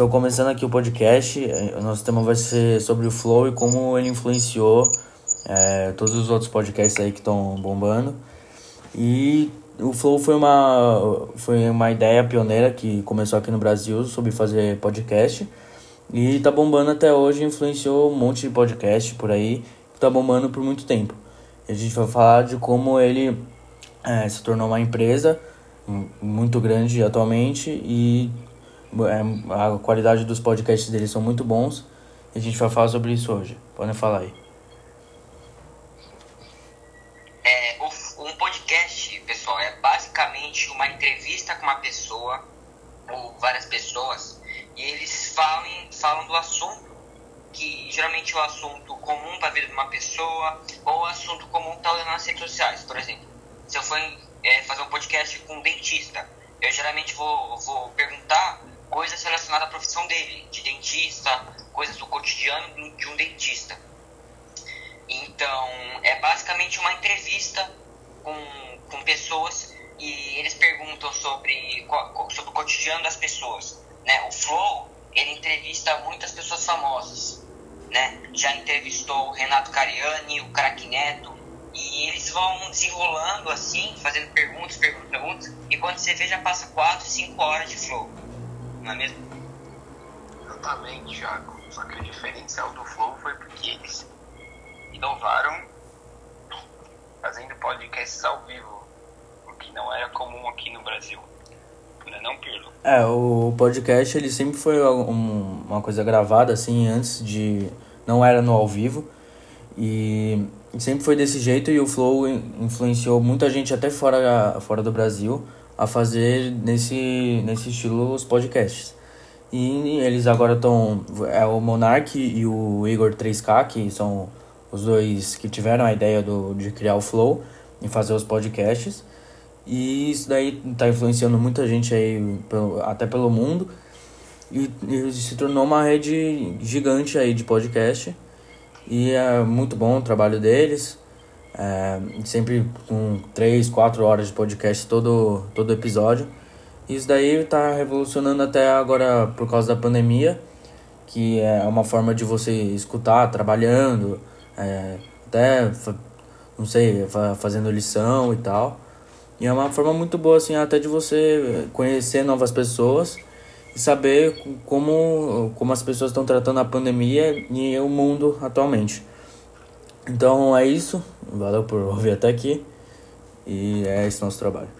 Estou começando aqui o podcast. O nosso tema vai ser sobre o Flow e como ele influenciou é, todos os outros podcasts aí que estão bombando. E o Flow foi uma, foi uma ideia pioneira que começou aqui no Brasil sobre fazer podcast. E tá bombando até hoje, influenciou um monte de podcast por aí, que tá bombando por muito tempo. E a gente vai falar de como ele é, se tornou uma empresa muito grande atualmente e a qualidade dos podcasts deles são muito bons. E a gente vai falar sobre isso hoje. Podem falar aí. É, um podcast, pessoal, é basicamente uma entrevista com uma pessoa ou várias pessoas e eles falam, falam do assunto que geralmente é o assunto comum para a vida de uma pessoa ou assunto comum está nas redes sociais. Por exemplo, se eu for é, fazer um podcast com um dentista, eu geralmente vou, vou perguntar coisas relacionadas à profissão dele, de dentista, coisas do cotidiano de um dentista. Então, é basicamente uma entrevista com, com pessoas e eles perguntam sobre, sobre o cotidiano das pessoas. Né? O Flow, ele entrevista muitas pessoas famosas. Né? Já entrevistou o Renato Cariani, o Crack Neto, e eles vão desenrolando assim, fazendo perguntas, perguntas, perguntas, e quando você vê já passa 4, 5 horas de flow não é mesmo? Exatamente, Thiago. Só que o diferencial do Flow foi porque eles inovaram fazendo podcasts ao vivo, o que não era comum aqui no Brasil. Não é não, Pirlo? É, o podcast ele sempre foi um, uma coisa gravada assim antes de não era no ao vivo e sempre foi desse jeito e o Flow influenciou muita gente até fora fora do Brasil a fazer nesse, nesse estilo os podcasts. E eles agora estão. É o Monark e o Igor 3K, que são os dois que tiveram a ideia do, de criar o Flow e fazer os podcasts. E isso daí está influenciando muita gente aí, pelo, até pelo mundo. E, e, se tornou uma rede gigante aí de podcast. E é muito bom o trabalho deles. É, sempre com 3, 4 horas de podcast todo, todo episódio. Isso daí está revolucionando até agora por causa da pandemia, que é uma forma de você escutar trabalhando, é, até, não sei, fazendo lição e tal. E é uma forma muito boa, assim, até de você conhecer novas pessoas e saber como, como as pessoas estão tratando a pandemia e o mundo atualmente. Então é isso. Valeu por ouvir até aqui. E é esse nosso trabalho.